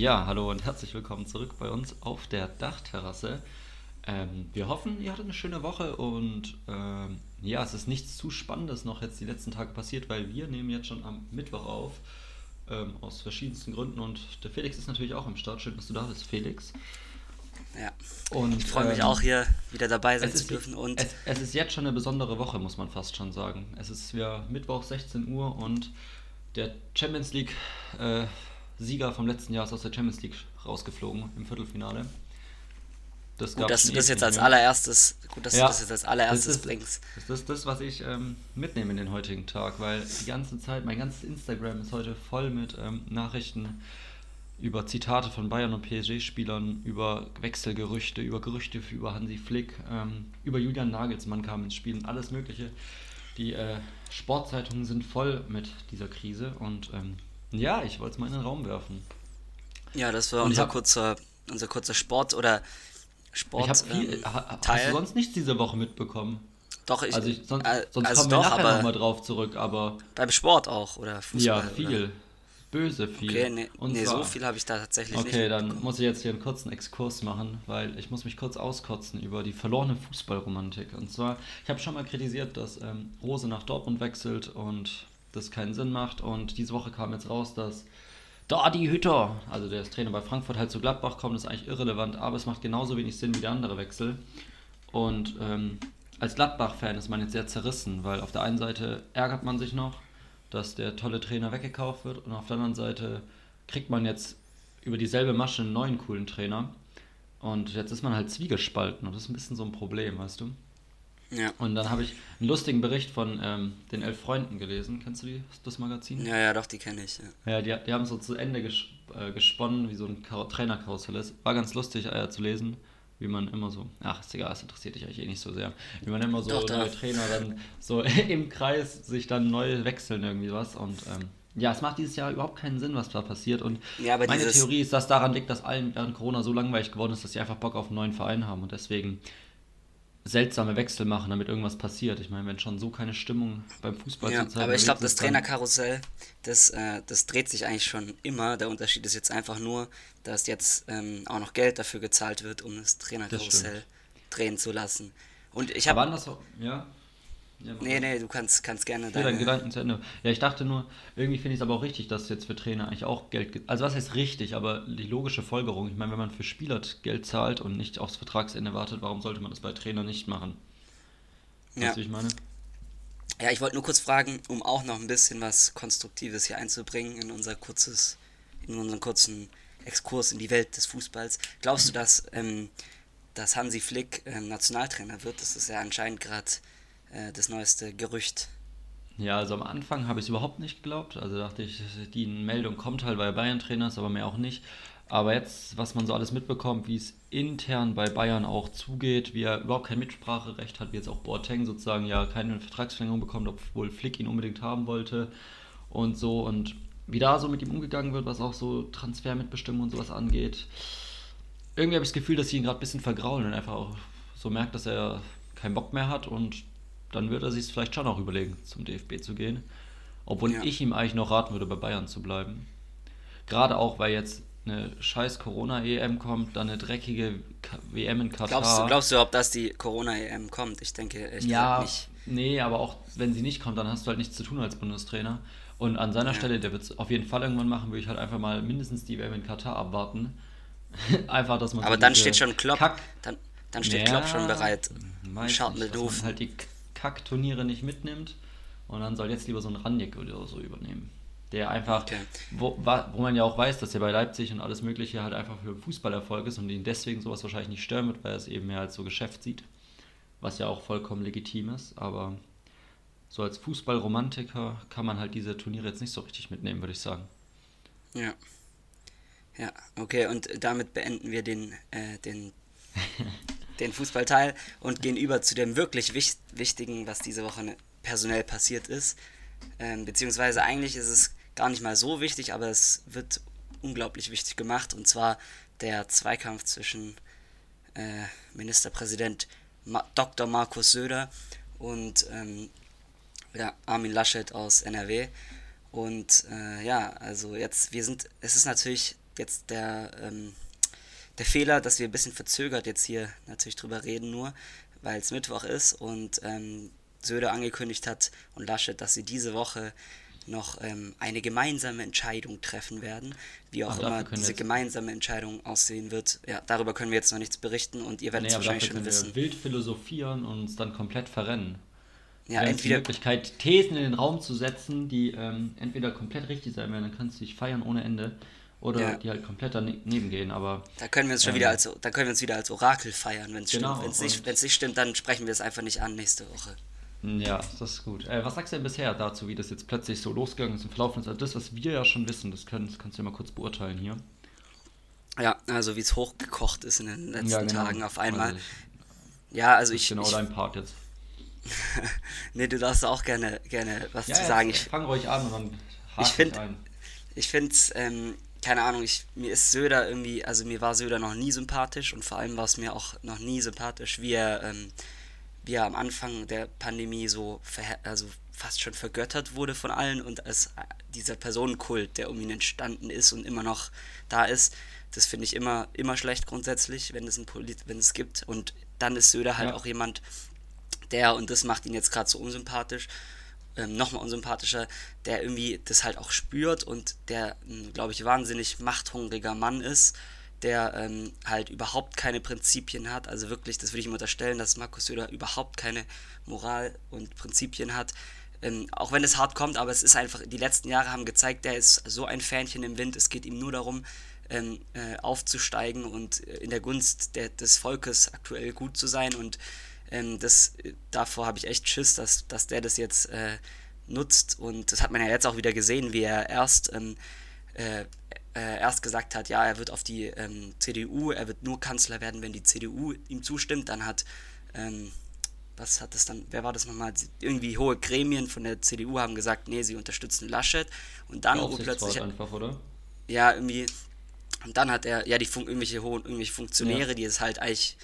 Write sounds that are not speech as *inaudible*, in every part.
Ja, hallo und herzlich willkommen zurück bei uns auf der Dachterrasse. Ähm, wir hoffen, ihr hattet eine schöne Woche und ähm, ja, es ist nichts zu Spannendes noch jetzt die letzten Tage passiert, weil wir nehmen jetzt schon am Mittwoch auf, ähm, aus verschiedensten Gründen und der Felix ist natürlich auch am Start. Schön, dass du da bist, Felix. Ja. Und, ich freue mich ähm, auch hier wieder dabei sein zu dürfen. Und es, es, ist jetzt schon eine besondere Woche, muss man fast schon sagen. Es ist ja Mittwoch 16 Uhr und der Champions League äh, Sieger vom letzten Jahr ist aus der Champions League rausgeflogen im Viertelfinale. Das gut, dass du das jetzt als allererstes, gut, dass ja, du das jetzt als allererstes das bringst. Das ist das, was ich ähm, mitnehme in den heutigen Tag, weil die ganze Zeit, mein ganzes Instagram ist heute voll mit ähm, Nachrichten über Zitate von Bayern und PSG-Spielern, über Wechselgerüchte, über Gerüchte über Hansi Flick, ähm, über Julian Nagelsmann kam ins Spiel und alles Mögliche. Die äh, Sportzeitungen sind voll mit dieser Krise und ähm, ja, ich wollte es mal in den Raum werfen. Ja, das war unser hab, kurzer, unser kurzer Sport oder Sport. Ich habe viel. Ähm, hast du sonst nichts diese Woche mitbekommen? Doch, ich. Also ich, sonst, äh, sonst also kommen wir doch, nachher nochmal drauf zurück, aber. Beim Sport auch, oder Fußball? Ja, viel. Oder? Böse viel. Okay, nee, nee zwar, so viel habe ich da tatsächlich okay, nicht. Okay, dann muss ich jetzt hier einen kurzen Exkurs machen, weil ich muss mich kurz auskotzen über die verlorene Fußballromantik. Und zwar, ich habe schon mal kritisiert, dass ähm, Rose nach Dortmund wechselt und das keinen Sinn macht. Und diese Woche kam jetzt raus, dass da die Hütter, also der ist Trainer bei Frankfurt, halt zu Gladbach kommt, ist eigentlich irrelevant, aber es macht genauso wenig Sinn wie der andere Wechsel. Und ähm, als Gladbach-Fan ist man jetzt sehr zerrissen, weil auf der einen Seite ärgert man sich noch, dass der tolle Trainer weggekauft wird und auf der anderen Seite kriegt man jetzt über dieselbe Masche einen neuen coolen Trainer. Und jetzt ist man halt zwiegespalten und das ist ein bisschen so ein Problem, weißt du? Ja. Und dann habe ich einen lustigen Bericht von ähm, den Elf Freunden gelesen. Kennst du die, das Magazin? Ja, ja, doch, die kenne ich. Ja, ja die, die haben so zu Ende ges äh, gesponnen, wie so ein Trainerkarussell ist. War ganz lustig äh, zu lesen, wie man immer so, ach, ist egal, das interessiert dich eigentlich eh nicht so sehr. Wie man immer so doch, neue. Trainer dann so *laughs* im Kreis sich dann neu wechseln, irgendwie was. Und ähm, ja, es macht dieses Jahr überhaupt keinen Sinn, was da passiert. Und ja, meine Theorie ist, dass daran liegt, dass allen während Corona so langweilig geworden ist, dass sie einfach Bock auf einen neuen Verein haben. Und deswegen seltsame Wechsel machen, damit irgendwas passiert. Ich meine, wenn schon so keine Stimmung beim Fußball ja, Aber ich glaube, das Trainerkarussell, das, äh, das dreht sich eigentlich schon immer. Der Unterschied ist jetzt einfach nur, dass jetzt ähm, auch noch Geld dafür gezahlt wird, um das Trainerkarussell das drehen zu lassen. Und ich habe. Ja. Ja, nee, nee, du kannst, kannst gerne deine... Gedanken zu Ende. Ja, ich dachte nur, irgendwie finde ich es aber auch richtig, dass jetzt für Trainer eigentlich auch Geld... Also was heißt richtig, aber die logische Folgerung, ich meine, wenn man für Spieler Geld zahlt und nicht aufs Vertragsende wartet, warum sollte man das bei Trainer nicht machen? Weißt ja. du, ich meine? Ja, ich wollte nur kurz fragen, um auch noch ein bisschen was Konstruktives hier einzubringen in unser kurzes, in unseren kurzen Exkurs in die Welt des Fußballs. Glaubst du, dass, ähm, dass Hansi Flick ähm, Nationaltrainer wird? Das ist ja anscheinend gerade äh, das neueste Gerücht. Ja, also am Anfang habe ich es überhaupt nicht geglaubt. Also dachte ich, die Meldung kommt halt, weil er Bayern-Trainer ist, aber mehr auch nicht. Aber jetzt, was man so alles mitbekommt, wie es intern bei Bayern auch zugeht, wie er überhaupt kein Mitspracherecht hat, wie jetzt auch Boateng sozusagen ja keine Vertragsverlängerung bekommt, obwohl Flick ihn unbedingt haben wollte und so. Und wie da so mit ihm umgegangen wird, was auch so Transfermitbestimmung und sowas angeht. Irgendwie habe ich das Gefühl, dass sie ihn gerade ein bisschen vergraulen und einfach auch so merkt, dass er keinen Bock mehr hat und dann wird er sich vielleicht schon auch überlegen, zum DFB zu gehen. Obwohl ja. ich ihm eigentlich noch raten würde, bei Bayern zu bleiben. Gerade auch, weil jetzt eine scheiß Corona-EM kommt, dann eine dreckige WM in Katar. Glaubst du, glaubst du, ob das die Corona-EM kommt? Ich denke echt ja, nicht. Nee, aber auch wenn sie nicht kommt, dann hast du halt nichts zu tun als Bundestrainer. Und an seiner ja. Stelle, der wird es auf jeden Fall irgendwann machen, würde ich halt einfach mal mindestens die WM in Katar abwarten. *laughs* einfach, dass man. Aber so dann steht schon Klopp. Kack dann, dann steht ja, Klopp schon bereit. Schaut mal doof. Halt die Kackturniere nicht mitnimmt. Und dann soll jetzt lieber so ein Ranjek oder so übernehmen. Der einfach, okay. wo, wo man ja auch weiß, dass er bei Leipzig und alles Mögliche halt einfach für Fußballerfolg ist und ihn deswegen sowas wahrscheinlich nicht stören wird, weil er es eben mehr als so Geschäft sieht. Was ja auch vollkommen legitim ist. Aber so als Fußballromantiker kann man halt diese Turniere jetzt nicht so richtig mitnehmen, würde ich sagen. Ja. Ja, okay, und damit beenden wir den, äh, den *laughs* den Fußballteil und gehen über zu dem wirklich wich Wichtigen, was diese Woche ne, personell passiert ist. Ähm, beziehungsweise eigentlich ist es gar nicht mal so wichtig, aber es wird unglaublich wichtig gemacht und zwar der Zweikampf zwischen äh, Ministerpräsident Ma Dr. Markus Söder und ähm, ja, Armin Laschet aus NRW. Und äh, ja, also jetzt, wir sind, es ist natürlich jetzt der, ähm, der Fehler, dass wir ein bisschen verzögert jetzt hier natürlich drüber reden, nur weil es Mittwoch ist und ähm, Söder angekündigt hat und Laschet, dass sie diese Woche noch ähm, eine gemeinsame Entscheidung treffen werden. Wie auch Ach, immer diese gemeinsame Entscheidung aussehen wird. Ja, darüber können wir jetzt noch nichts berichten und ihr werdet nee, es wahrscheinlich schon wissen. Wir wild philosophieren und uns dann komplett verrennen. Ja, entweder die Möglichkeit, Thesen in den Raum zu setzen, die ähm, entweder komplett richtig sein werden, dann kannst du dich feiern ohne Ende, oder ja. die halt komplett daneben gehen. Aber da können wir uns schon ähm, wieder als da können wir uns wieder als Orakel feiern, wenn es genau, stimmt. Wenn es nicht, nicht stimmt, dann sprechen wir es einfach nicht an nächste Woche. Ja, das ist gut. Äh, was sagst du denn bisher dazu, wie das jetzt plötzlich so losgegangen ist im Verlauf ist? Also das, was wir ja schon wissen, das, können, das kannst du ja mal kurz beurteilen hier. Ja, also wie es hochgekocht ist in den letzten ja, genau. Tagen auf einmal. Also ich, ja, also ich. Genau ich, dein Part jetzt. *laughs* nee, du darfst auch gerne, gerne was ja, zu sagen. Ich fang ruhig an und dann ich finde, ich finde ähm, keine Ahnung, ich, mir ist Söder irgendwie, also mir war Söder noch nie sympathisch und vor allem war es mir auch noch nie sympathisch, wie er ähm, wie er am Anfang der Pandemie so also fast schon vergöttert wurde von allen und als dieser Personenkult, der um ihn entstanden ist und immer noch da ist, das finde ich immer, immer schlecht grundsätzlich, wenn es, ein Polit wenn es gibt. Und dann ist Söder halt ja. auch jemand, der, und das macht ihn jetzt gerade so unsympathisch, ähm, nochmal unsympathischer, der irgendwie das halt auch spürt und der, glaube ich, wahnsinnig machthungriger Mann ist der ähm, halt überhaupt keine Prinzipien hat. Also wirklich, das würde ich ihm unterstellen, dass Markus Söder überhaupt keine Moral und Prinzipien hat. Ähm, auch wenn es hart kommt, aber es ist einfach, die letzten Jahre haben gezeigt, der ist so ein Fähnchen im Wind. Es geht ihm nur darum, ähm, äh, aufzusteigen und äh, in der Gunst der, des Volkes aktuell gut zu sein. Und ähm, das, äh, davor habe ich echt Schiss, dass, dass der das jetzt äh, nutzt. Und das hat man ja jetzt auch wieder gesehen, wie er erst ähm, äh, äh, erst gesagt hat, ja, er wird auf die ähm, CDU, er wird nur Kanzler werden, wenn die CDU ihm zustimmt. Dann hat, ähm, was hat das dann, wer war das nochmal? Irgendwie hohe Gremien von der CDU haben gesagt, nee, sie unterstützen Laschet. Und dann plötzlich. einfach, oder? Ja, irgendwie. Und dann hat er, ja, die Fun irgendwelche hohen, irgendwelche Funktionäre, ja. die es halt eigentlich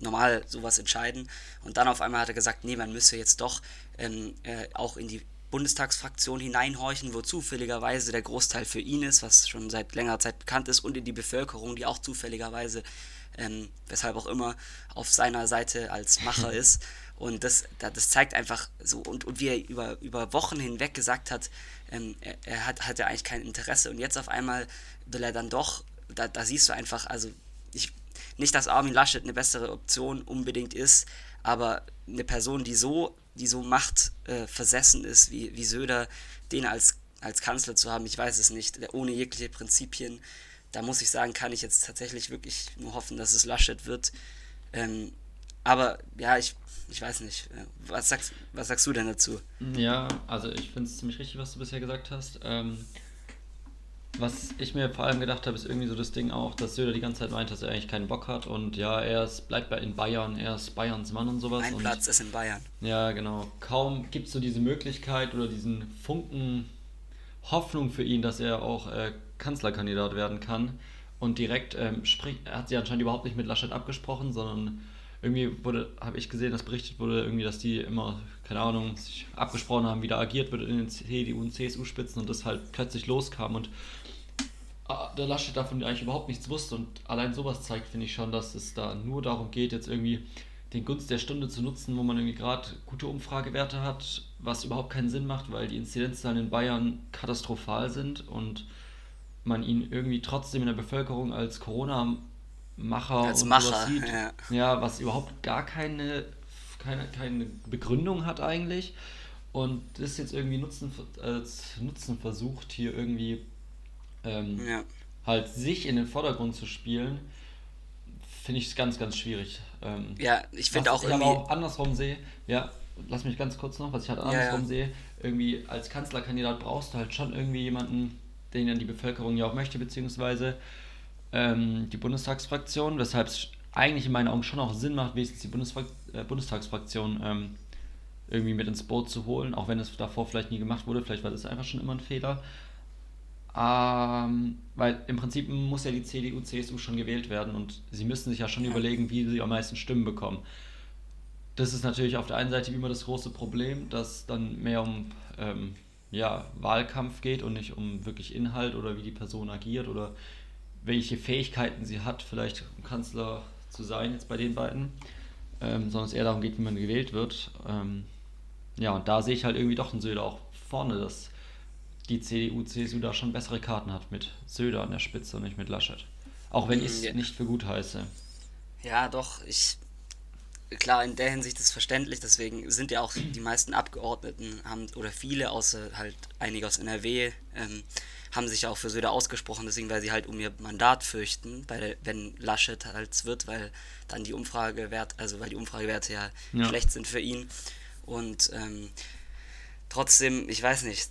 normal sowas entscheiden. Und dann auf einmal hat er gesagt, nee, man müsse jetzt doch ähm, äh, auch in die Bundestagsfraktion hineinhorchen, wo zufälligerweise der Großteil für ihn ist, was schon seit längerer Zeit bekannt ist, und in die Bevölkerung, die auch zufälligerweise, ähm, weshalb auch immer, auf seiner Seite als Macher *laughs* ist. Und das, das zeigt einfach so, und, und wie er über, über Wochen hinweg gesagt hat, ähm, er, er, hat, hat ja eigentlich kein Interesse und jetzt auf einmal will er dann doch, da, da siehst du einfach, also ich, nicht, dass Armin Laschet eine bessere Option unbedingt ist, aber eine Person, die so die so machtversessen äh, ist, wie, wie Söder, den als, als Kanzler zu haben, ich weiß es nicht, ohne jegliche Prinzipien. Da muss ich sagen, kann ich jetzt tatsächlich wirklich nur hoffen, dass es Laschet wird. Ähm, aber ja, ich, ich weiß nicht. Äh, was sagst, was sagst du denn dazu? Ja, also ich finde es ziemlich richtig, was du bisher gesagt hast. Ähm, was ich mir vor allem gedacht habe, ist irgendwie so das Ding auch, dass Söder die ganze Zeit meint, dass er eigentlich keinen Bock hat und ja, er ist, bleibt in Bayern, er ist Bayerns Mann und sowas. Mein und, Platz ist in Bayern. Ja, genau. Kaum gibt es so diese Möglichkeit oder diesen Funken Hoffnung für ihn, dass er auch äh, Kanzlerkandidat werden kann. Und direkt ähm, spricht, er hat sie anscheinend überhaupt nicht mit Laschet abgesprochen, sondern irgendwie wurde, habe ich gesehen, dass berichtet wurde, irgendwie, dass die immer, keine Ahnung, sich abgesprochen haben, wie da agiert wird in den CDU und CSU-Spitzen und das halt plötzlich loskam und der Laschet davon eigentlich überhaupt nichts wusste und allein sowas zeigt, finde ich schon, dass es da nur darum geht, jetzt irgendwie den Gunst der Stunde zu nutzen, wo man irgendwie gerade gute Umfragewerte hat, was überhaupt keinen Sinn macht, weil die Inzidenzzahlen in Bayern katastrophal sind und man ihn irgendwie trotzdem in der Bevölkerung als Corona-Macher als Macher, sieht. Ja. ja, was überhaupt gar keine, keine, keine Begründung hat eigentlich. Und das jetzt irgendwie nutzen, als Nutzen versucht, hier irgendwie ähm, ja. halt sich in den Vordergrund zu spielen, finde ich es ganz, ganz schwierig. Ähm, ja, ich finde auch ich irgendwie... auch andersrum sehe, ja, lass mich ganz kurz noch, was ich halt andersrum ja, ja. sehe, irgendwie als Kanzlerkandidat brauchst du halt schon irgendwie jemanden, den dann die Bevölkerung ja auch möchte, beziehungsweise ähm, die Bundestagsfraktion, weshalb es eigentlich in meinen Augen schon auch Sinn macht, wenigstens die Bundesfra äh, Bundestagsfraktion ähm, irgendwie mit ins Boot zu holen, auch wenn es davor vielleicht nie gemacht wurde, vielleicht war das einfach schon immer ein Fehler. Ähm, weil im Prinzip muss ja die CDU, CSU schon gewählt werden und sie müssen sich ja schon ja. überlegen, wie sie am meisten Stimmen bekommen. Das ist natürlich auf der einen Seite immer das große Problem, dass dann mehr um ähm, ja, Wahlkampf geht und nicht um wirklich Inhalt oder wie die Person agiert oder welche Fähigkeiten sie hat, vielleicht Kanzler zu sein, jetzt bei den beiden, ähm, sondern es eher darum geht, wie man gewählt wird. Ähm, ja, und da sehe ich halt irgendwie doch einen Söder auch vorne, dass die CDU, CSU da schon bessere Karten hat mit Söder an der Spitze und nicht mit Laschet. Auch wenn ich es ja. nicht für gut heiße. Ja, doch, ich. Klar, in der Hinsicht ist es verständlich, deswegen sind ja auch die meisten Abgeordneten haben, oder viele, außer halt einige aus NRW, ähm, haben sich auch für Söder ausgesprochen, deswegen, weil sie halt um ihr Mandat fürchten, weil, wenn Laschet halt wird, weil dann die Umfragewerte, also weil die Umfragewerte ja, ja. schlecht sind für ihn. Und ähm, trotzdem, ich weiß nicht,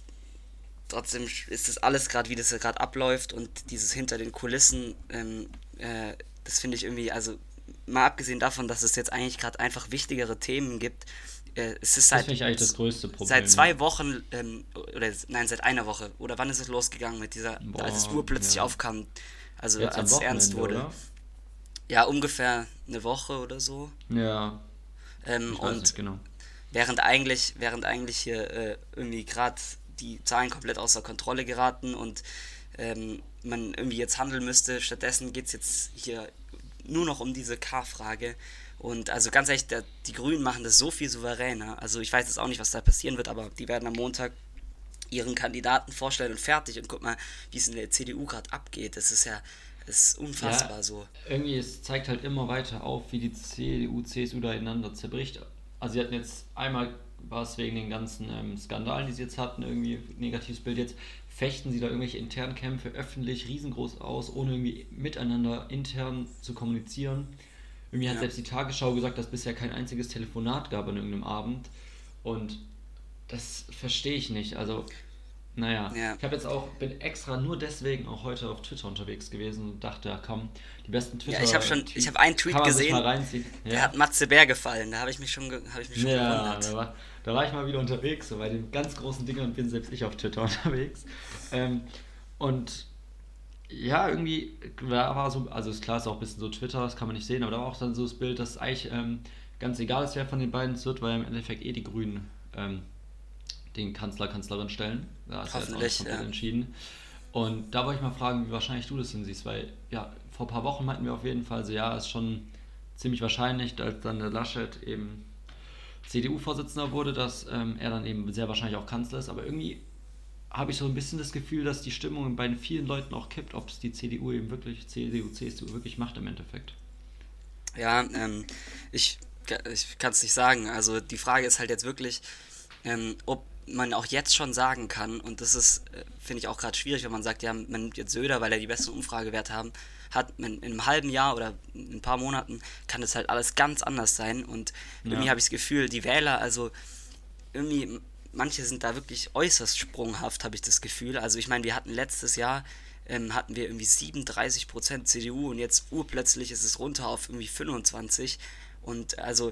trotzdem ist das alles gerade, wie das gerade abläuft und dieses hinter den Kulissen, ähm, äh, das finde ich irgendwie, also mal abgesehen davon, dass es jetzt eigentlich gerade einfach wichtigere Themen gibt, äh, es ist seit, das eigentlich das größte Problem. Seit zwei Wochen, ähm, oder nein, seit einer Woche, oder wann ist es losgegangen mit dieser, Boah, als es urplötzlich ja. aufkam, also jetzt als es ernst wurde. Oder? Ja, ungefähr eine Woche oder so. Ja. Ähm, und genau. während eigentlich, während eigentlich hier äh, irgendwie gerade die Zahlen komplett außer Kontrolle geraten und ähm, man irgendwie jetzt handeln müsste. Stattdessen geht es jetzt hier nur noch um diese K-Frage. Und also ganz ehrlich, der, die Grünen machen das so viel souveräner. Also ich weiß jetzt auch nicht, was da passieren wird, aber die werden am Montag ihren Kandidaten vorstellen und fertig. Und guck mal, wie es in der CDU gerade abgeht. Das ist ja das ist unfassbar ja, so. Irgendwie, es zeigt halt immer weiter auf, wie die CDU, CSU da ineinander zerbricht. Also sie hatten jetzt einmal war es wegen den ganzen ähm, Skandalen, die sie jetzt hatten, irgendwie negatives Bild jetzt, fechten sie da irgendwelche internen Kämpfe öffentlich riesengroß aus, ohne irgendwie miteinander intern zu kommunizieren. Irgendwie hat ja. selbst die Tagesschau gesagt, dass es bisher kein einziges Telefonat gab an irgendeinem Abend. Und das verstehe ich nicht. Also naja, ja. ich habe jetzt auch, bin extra nur deswegen auch heute auf Twitter unterwegs gewesen und dachte, ja komm, die besten Twitter. Ja, ich habe schon, ich habe einen Tweet gesehen, ja. der hat Matze Bär gefallen, da habe ich mich schon, habe ich mich schon ja, gewundert. Da war, da war ich mal wieder unterwegs, so bei den ganz großen Dingen und bin selbst ich auf Twitter *laughs* unterwegs. Ähm, und ja, irgendwie, da war so, also ist klar, ist auch ein bisschen so Twitter, das kann man nicht sehen, aber da war auch dann so das Bild, dass eigentlich ähm, ganz egal ist, wer von den beiden es wird, weil im Endeffekt eh die Grünen ähm, den Kanzler, Kanzlerin stellen. Da ist Hoffentlich, ja, ja. entschieden. Und da wollte ich mal fragen, wie wahrscheinlich du das hinsiehst, weil ja, vor ein paar Wochen meinten wir auf jeden Fall so, ja, ist schon ziemlich wahrscheinlich, als dann der Laschet eben CDU-Vorsitzender wurde, dass ähm, er dann eben sehr wahrscheinlich auch Kanzler ist. Aber irgendwie habe ich so ein bisschen das Gefühl, dass die Stimmung bei vielen Leuten auch kippt, ob es die CDU eben wirklich, CDU, CSU wirklich macht im Endeffekt. Ja, ähm, ich, ich kann es nicht sagen. Also die Frage ist halt jetzt wirklich, ähm, ob man auch jetzt schon sagen kann, und das ist, äh, finde ich auch gerade schwierig, wenn man sagt, ja, man nimmt jetzt Söder, weil er die besten Umfragewerte haben, hat man in einem halben Jahr oder in ein paar Monaten kann das halt alles ganz anders sein. Und ja. irgendwie habe ich das Gefühl, die Wähler, also irgendwie, manche sind da wirklich äußerst sprunghaft, habe ich das Gefühl. Also ich meine, wir hatten letztes Jahr ähm, hatten wir irgendwie 37% CDU und jetzt urplötzlich ist es runter auf irgendwie 25. Und also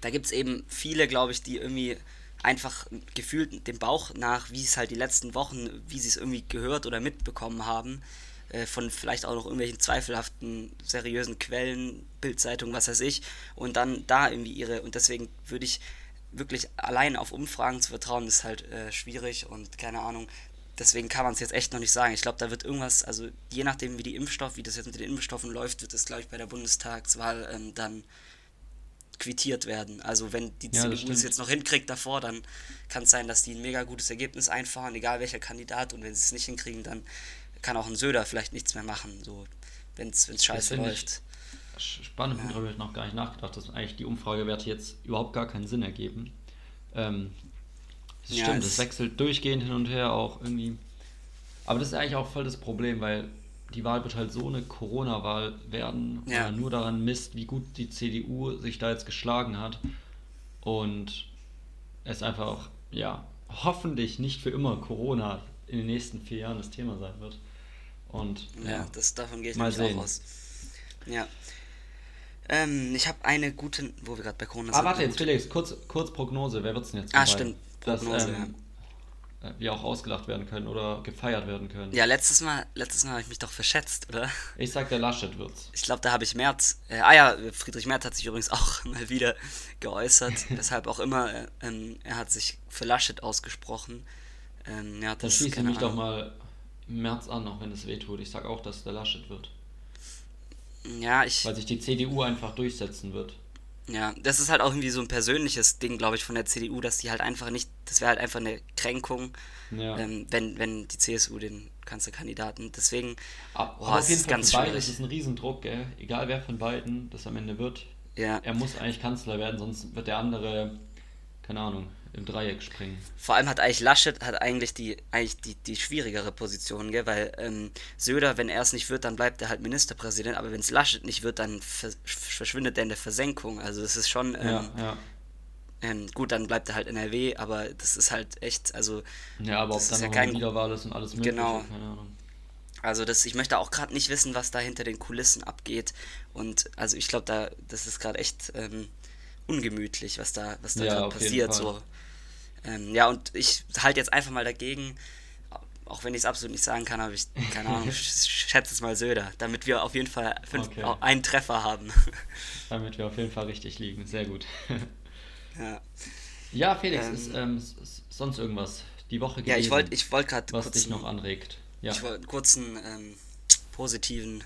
da gibt es eben viele, glaube ich, die irgendwie einfach gefühlt dem Bauch nach, wie es halt die letzten Wochen, wie sie es irgendwie gehört oder mitbekommen haben, äh, von vielleicht auch noch irgendwelchen zweifelhaften, seriösen Quellen, Bildzeitung, was weiß ich, und dann da irgendwie ihre, und deswegen würde ich wirklich allein auf Umfragen zu vertrauen, ist halt äh, schwierig und keine Ahnung. Deswegen kann man es jetzt echt noch nicht sagen. Ich glaube, da wird irgendwas, also je nachdem, wie die Impfstoff, wie das jetzt mit den Impfstoffen läuft, wird es, glaube ich, bei der Bundestagswahl ähm, dann quittiert werden. Also wenn die ja, CDU es jetzt noch hinkriegt davor, dann kann es sein, dass die ein mega gutes Ergebnis einfahren, egal welcher Kandidat. Und wenn sie es nicht hinkriegen, dann kann auch ein Söder vielleicht nichts mehr machen, so wenn es scheiße läuft. Spannend, ja. darüber habe ich noch gar nicht nachgedacht, dass eigentlich die Umfragewerte jetzt überhaupt gar keinen Sinn ergeben. Ähm, das ja, stimmt, es wechselt durchgehend hin und her auch irgendwie. Aber das ist eigentlich auch voll das Problem, weil die Wahl wird halt so eine Corona-Wahl werden, ja. man nur daran misst, wie gut die CDU sich da jetzt geschlagen hat. Und es einfach, ja, hoffentlich nicht für immer Corona in den nächsten vier Jahren das Thema sein wird. Und ja, ja das, davon gehe ich mal sehen. auch aus. Ja. Ähm, ich habe eine gute, wo wir gerade bei Corona ah, sind. Ah, warte, jetzt Felix, kurz, kurz Prognose, wer wird es denn jetzt? Ah, stimmt. Prognose, das, ähm, ja wie auch ausgelacht werden können oder gefeiert werden können. Ja, letztes Mal, letztes Mal habe ich mich doch verschätzt, oder? Ich sag, der Laschet wird's. Ich glaube, da habe ich Merz. Äh, ah ja, Friedrich Merz hat sich übrigens *laughs* auch mal wieder geäußert, *laughs* weshalb auch immer. Äh, ähm, er hat sich für Laschet ausgesprochen. Ähm, ja, das, das schließt mich doch mal März an, auch wenn es wehtut. Ich sage auch, dass der Laschet wird. Ja, ich. Weil sich die CDU einfach durchsetzen wird. Ja, das ist halt auch irgendwie so ein persönliches Ding, glaube ich, von der CDU, dass die halt einfach nicht, das wäre halt einfach eine Kränkung, ja. ähm, wenn, wenn die CSU den Kanzlerkandidaten, deswegen, aber, oh, auf jeden Fall ganz schwierig. ist es ein Riesendruck, gell? egal wer von beiden das am Ende wird, ja. er muss eigentlich Kanzler werden, sonst wird der andere, keine Ahnung, im Dreieck springen. Vor allem hat eigentlich Laschet hat eigentlich die eigentlich die, die schwierigere Position, gell? weil ähm, Söder, wenn er es nicht wird, dann bleibt er halt Ministerpräsident, aber wenn es Laschet nicht wird, dann verschwindet er in der Versenkung. Also das ist schon ähm, ja, ja. Ähm, gut, dann bleibt er halt NRW, aber das ist halt echt, also ja, aber ob dann ja kein Wiederwahl ist und alles mögliche, genau. keine Ahnung. Also das, ich möchte auch gerade nicht wissen, was da hinter den Kulissen abgeht. Und also ich glaube, da, das ist gerade echt ähm, ungemütlich, was da, was da ja, passiert. So. Ähm, ja, und ich halte jetzt einfach mal dagegen, auch wenn ich es absolut nicht sagen kann, aber ich, keine Ahnung, *laughs* schätze es mal Söder, damit wir auf jeden Fall fünf, okay. einen Treffer haben. *laughs* damit wir auf jeden Fall richtig liegen, sehr gut. *laughs* ja. Ja, Felix, ähm, ist ähm, sonst irgendwas die Woche gewesen, Ja, ich wollte ich wollt gerade was dich noch anregt. Ja. Ich wollte einen kurzen ähm, positiven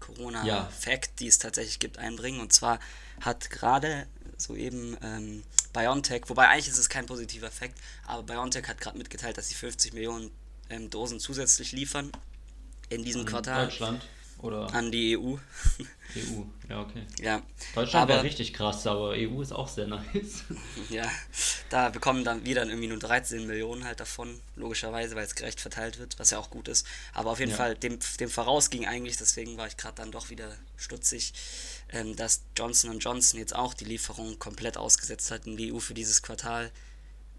Corona-Fact, ja. die es tatsächlich gibt, einbringen. Und zwar hat gerade soeben ähm, BioNTech, wobei eigentlich ist es kein positiver Effekt, aber BioNTech hat gerade mitgeteilt, dass sie 50 Millionen ähm, Dosen zusätzlich liefern in diesem an Quartal. Deutschland oder? An die EU. EU, ja, okay. Ja. Deutschland wäre richtig krass, aber EU ist auch sehr nice. *laughs* Ja, da bekommen dann wieder irgendwie nur 13 Millionen halt davon, logischerweise, weil es gerecht verteilt wird, was ja auch gut ist. Aber auf jeden ja. Fall, dem, dem voraus ging eigentlich, deswegen war ich gerade dann doch wieder stutzig, ähm, dass Johnson Johnson jetzt auch die Lieferung komplett ausgesetzt hat in die EU für dieses Quartal,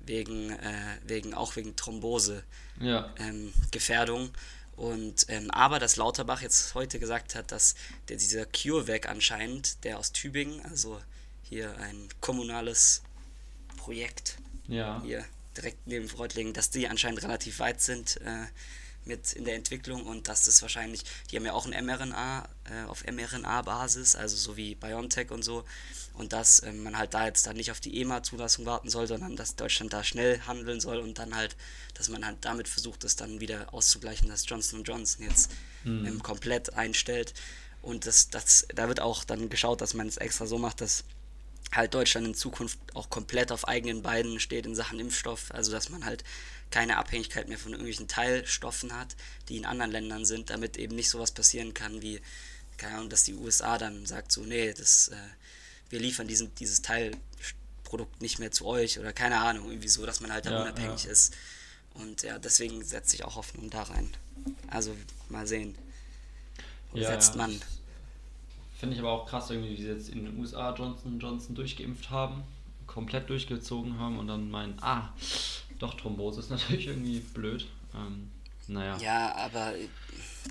wegen, äh, wegen auch wegen Thrombose ja. ähm, Gefährdung. Und ähm, aber dass Lauterbach jetzt heute gesagt hat, dass der, dieser CureVac anscheinend, der aus Tübingen, also hier ein kommunales Projekt, ja. hier direkt neben Reutlingen, dass die anscheinend relativ weit sind äh, mit in der Entwicklung und dass das wahrscheinlich, die haben ja auch ein mRNA äh, auf mRNA-Basis, also so wie BioNTech und so, und dass äh, man halt da jetzt dann nicht auf die EMA-Zulassung warten soll, sondern dass Deutschland da schnell handeln soll und dann halt, dass man halt damit versucht, das dann wieder auszugleichen, dass Johnson Johnson jetzt mhm. ähm, komplett einstellt. Und das, das, da wird auch dann geschaut, dass man es extra so macht, dass halt Deutschland in Zukunft auch komplett auf eigenen Beinen steht in Sachen Impfstoff. Also dass man halt keine Abhängigkeit mehr von irgendwelchen Teilstoffen hat, die in anderen Ländern sind, damit eben nicht sowas passieren kann wie, keine Ahnung, dass die USA dann sagt so, nee, das, äh, wir liefern diesen, dieses Teilprodukt nicht mehr zu euch oder keine Ahnung, irgendwie so, dass man halt dann ja, unabhängig ja. ist. Und ja, deswegen setze ich auch Hoffnung da rein. Also mal sehen. Wo ja, setzt man? Finde ich aber auch krass, irgendwie, wie sie jetzt in den USA Johnson Johnson durchgeimpft haben, komplett durchgezogen haben und dann meinen, ah, doch, Thrombose ist *laughs* natürlich irgendwie blöd. Ähm, naja. Ja, aber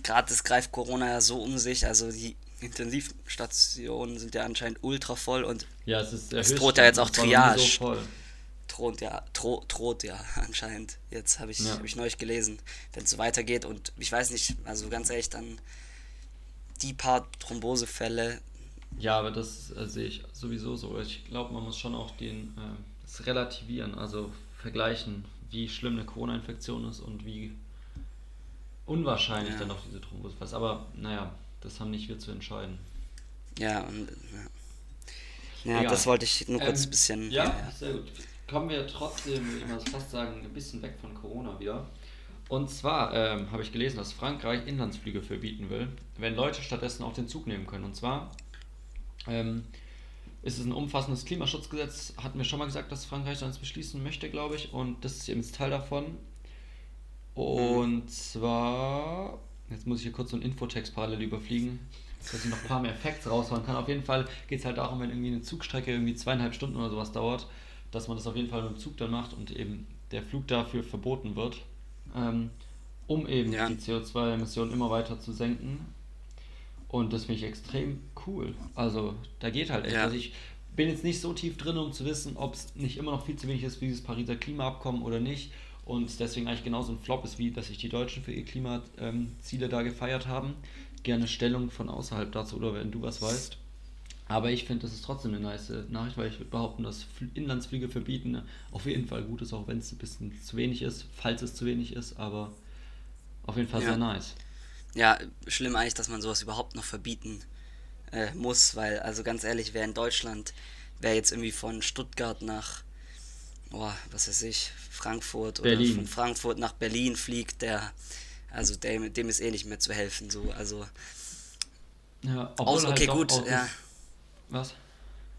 gerade das greift Corona ja so um sich, also die Intensivstationen sind ja anscheinend ultra voll und ja, es, ist es droht ja jetzt auch Triage. So droht ja, dro droht ja *laughs* anscheinend. Jetzt habe ich, ja. hab ich neulich gelesen, wenn es so weitergeht und ich weiß nicht, also ganz ehrlich, dann die paar Thrombosefälle. Ja, aber das äh, sehe ich sowieso so. Ich glaube, man muss schon auch den äh, das relativieren, also vergleichen, wie schlimm eine Corona-Infektion ist und wie unwahrscheinlich ja. dann auch diese Thrombose ist. Aber naja, das haben nicht wir zu entscheiden. Ja, und ja, ja das wollte ich nur kurz ein ähm, bisschen. Ja, ja, sehr gut. Kommen wir trotzdem, ich muss fast sagen, ein bisschen weg von Corona wieder. Und zwar ähm, habe ich gelesen, dass Frankreich Inlandsflüge verbieten will, wenn Leute stattdessen auch den Zug nehmen können. Und zwar ähm, ist es ein umfassendes Klimaschutzgesetz, hatten wir schon mal gesagt, dass Frankreich das beschließen möchte, glaube ich. Und das ist eben Teil davon. Und zwar Jetzt muss ich hier kurz so einen Infotext parallel überfliegen, dass ich noch ein paar mehr Facts raushauen kann. Auf jeden Fall geht es halt darum, wenn irgendwie eine Zugstrecke irgendwie zweieinhalb Stunden oder sowas dauert, dass man das auf jeden Fall mit dem Zug dann macht und eben der Flug dafür verboten wird, ähm, um eben ja. die CO2-Emissionen immer weiter zu senken. Und das finde ich extrem cool. Also da geht halt echt. Ja. Also ich bin jetzt nicht so tief drin, um zu wissen, ob es nicht immer noch viel zu wenig ist für dieses Pariser Klimaabkommen oder nicht und deswegen eigentlich genauso ein Flop ist, wie dass sich die Deutschen für ihr Klimaziele da gefeiert haben. Gerne Stellung von außerhalb dazu oder wenn du was weißt. Aber ich finde, das ist trotzdem eine nice Nachricht, weil ich würde behaupten, dass Inlandsflüge verbieten auf jeden Fall gut ist, auch wenn es ein bisschen zu wenig ist, falls es zu wenig ist, aber auf jeden Fall Ja. sehr nice. Ja, schlimm eigentlich, dass man sowas überhaupt noch verbieten äh, muss, weil, also ganz ehrlich, wer in Deutschland, wer jetzt irgendwie von Stuttgart nach, oh, was weiß ich, Frankfurt oder Berlin. von Frankfurt nach Berlin fliegt, der, also dem, dem ist eh nicht mehr zu helfen, so, also, Ja, aus, halt okay, doch gut, auch ja. ist- Was?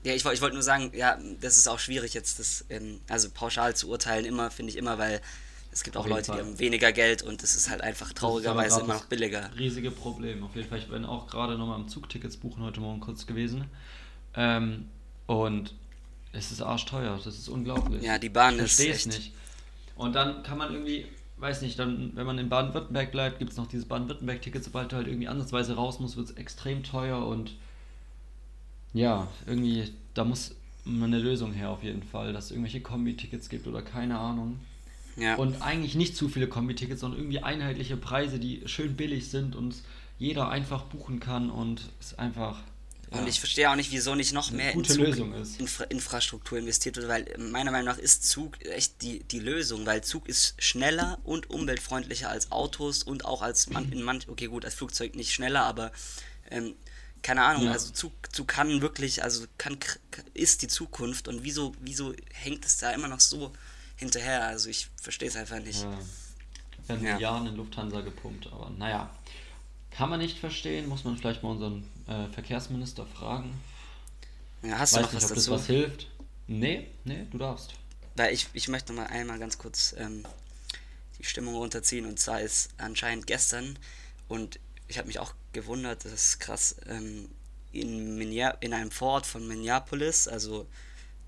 Ja, ich, ich wollte nur sagen, ja, das ist auch schwierig jetzt, das, ähm, also pauschal zu urteilen, immer, finde ich immer, weil es gibt auch Leute, die Fall. haben weniger Geld und es ist halt einfach traurigerweise immer noch billiger. Riesige Problem. Auf jeden Fall, ich bin auch gerade nochmal am Zugtickets buchen heute Morgen kurz gewesen. Ähm, und es ist arschteuer. Das ist unglaublich. Ja, die Bahn ich ist echt- nicht. Und dann kann man irgendwie, weiß nicht, dann, wenn man in Baden-Württemberg bleibt, gibt es noch dieses Baden-Württemberg-Ticket. Sobald du halt irgendwie ansatzweise raus musst, wird es extrem teuer und ja, irgendwie, da muss eine Lösung her auf jeden Fall, dass es irgendwelche Kombi-Tickets gibt oder keine Ahnung. Ja. Und eigentlich nicht zu viele Kombi-Tickets, sondern irgendwie einheitliche Preise, die schön billig sind und jeder einfach buchen kann und es einfach. ja, Und ich verstehe auch nicht, wieso nicht noch mehr in Zug. Infra Infrastruktur investiert wird, weil meiner Meinung nach ist Zug echt die, die Lösung, weil Zug ist schneller und umweltfreundlicher als Autos und auch als man, in manch, okay gut, als Flugzeug nicht schneller, aber ähm, keine Ahnung, Ja. also Zug, Zug kann wirklich, also kann ist die Zukunft und wieso, wieso hängt es da immer noch so hinterher? Also ich verstehe es einfach nicht. ja, werden Ja. Milliarden in Lufthansa gepumpt, aber naja. Kann man nicht verstehen, muss man vielleicht mal unseren äh, Verkehrsminister fragen. Ja, hast du Weiß noch nicht, was ob das dazu? was hilft. Nee, nee, du darfst. Weil ich, ich möchte noch mal einmal ganz kurz ähm, die Stimmung runterziehen. Und zwar ist anscheinend gestern, und ich habe mich auch gewundert, das ist krass, ähm, in, in einem Vorort von Minneapolis, also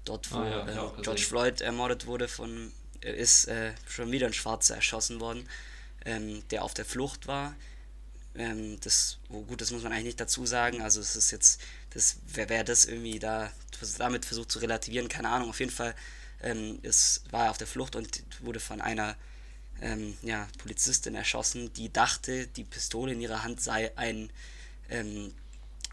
dort, wo Ah ja, äh, gesehen. George Floyd ermordet wurde, von, äh, ist äh, schon wieder ein Schwarzer erschossen worden, ähm, der auf der Flucht war. Ähm, das, oh gut, das muss man eigentlich nicht dazu sagen. Also es ist jetzt, das, wer, wer das irgendwie da damit versucht zu relativieren, keine Ahnung. Auf jeden Fall ähm, es war er auf der Flucht und wurde von einer ähm, ja, Polizistin erschossen, die dachte, die Pistole in ihrer Hand sei ein, ähm,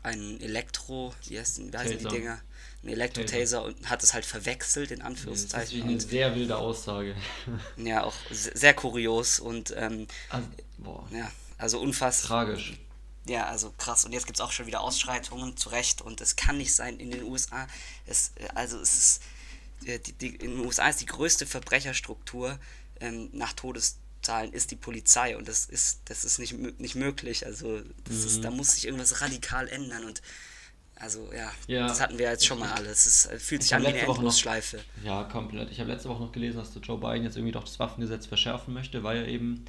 ein Elektro, wie heißt, wie heißen die. Dinger? Ein Elektro-Taser und hat es halt verwechselt, in Das ist Anführungszeichen. eine sehr wilde Aussage. *laughs* ja, auch se- sehr kurios und ähm, Also, boah, ja, also unfassbar. tragisch. Ja, also krass. Und jetzt gibt es auch schon wieder Ausschreitungen, zu Recht. Und es kann nicht sein in den USA. Es, äh, also es ist, äh, die, die, in den USA ist die größte Verbrecherstruktur ähm, nach Todeszahlen ist die Polizei. Und das ist, das ist nicht, nicht möglich. Also das ist, da muss sich irgendwas radikal ändern. Und also ja, Ja. das hatten wir jetzt schon mal alles. Es äh, fühlt sich an wie eine noch- Endlosschleife. Ja, komplett. Ich habe letzte Woche noch gelesen, dass Joe Biden jetzt irgendwie doch das Waffengesetz verschärfen möchte, weil er eben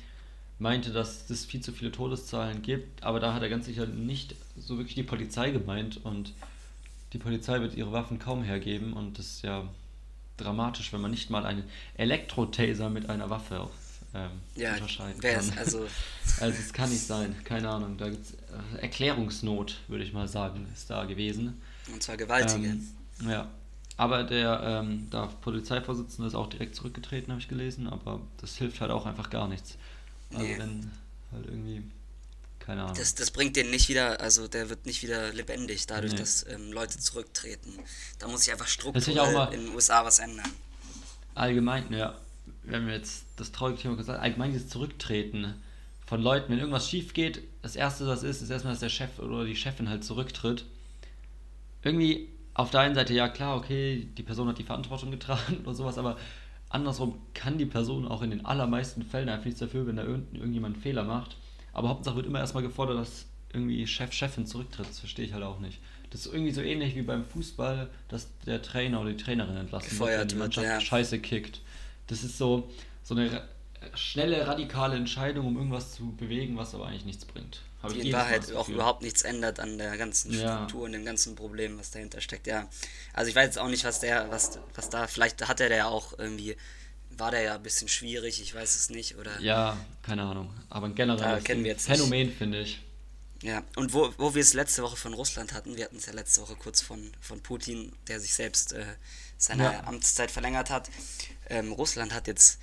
meinte, dass es viel zu viele Todeszahlen gibt. Aber da hat er ganz sicher nicht so wirklich die Polizei gemeint und die Polizei wird ihre Waffen kaum hergeben und das ist ja dramatisch, wenn man nicht mal einen Elektrotaser mit einer Waffe ähm, Ja, unterscheiden kann. also *laughs* Also es kann nicht sein, keine Ahnung. Da gibt's äh, Erklärungsnot, würde ich mal sagen, ist da gewesen. und zwar gewaltige. Ähm, ja. Aber der, ähm, der Polizeivorsitzende ist auch direkt zurückgetreten, habe ich gelesen, aber das hilft halt auch einfach gar nichts. Also Nee. wenn halt irgendwie, keine Ahnung. Das, das bringt den nicht wieder, also der wird nicht wieder lebendig, dadurch, Nee. dass ähm, Leute zurücktreten. Da muss sich einfach strukturell in den USA was ändern. allgemein, ja, wenn wir jetzt das traurige Thema gesagt allgemein dieses Zurücktreten von Leuten, wenn irgendwas schief geht, das erste, was ist, ist erstmal, dass der Chef oder die Chefin halt zurücktritt. Irgendwie auf der einen Seite, ja klar, okay, die Person hat die Verantwortung getragen *laughs* oder sowas, aber andersrum kann die Person auch in den allermeisten Fällen einfach nichts dafür, wenn da irgend, irgendjemand einen Fehler macht. Aber Hauptsache wird immer erstmal gefordert, dass irgendwie Chef, Chefin zurücktritt. Das verstehe ich halt auch nicht. Das ist irgendwie so ähnlich wie beim Fußball, dass der Trainer oder die Trainerin entlassen Gefeuert wird, wenn die Mannschaft ja. scheiße kickt. Das ist so, so eine schnelle, radikale Entscheidung, um irgendwas zu bewegen, was aber eigentlich nichts bringt. Habe Die in Mal Wahrheit auch überhaupt nichts ändert an der ganzen Ja. Struktur und dem ganzen Problem, was dahinter steckt. Ja, also ich weiß jetzt auch nicht, was der, was, was da, vielleicht hat er der ja auch irgendwie, war der ja ein bisschen schwierig, ich weiß es nicht, oder? Ja, keine Ahnung. Aber generelles kennen wir jetzt nicht. Phänomen, finde ich. Ja, und wo, wo wir es letzte Woche von Russland hatten, wir hatten es ja letzte Woche kurz von, von Putin, der sich selbst äh, seine Ja. Amtszeit verlängert hat. Ähm, Russland hat jetzt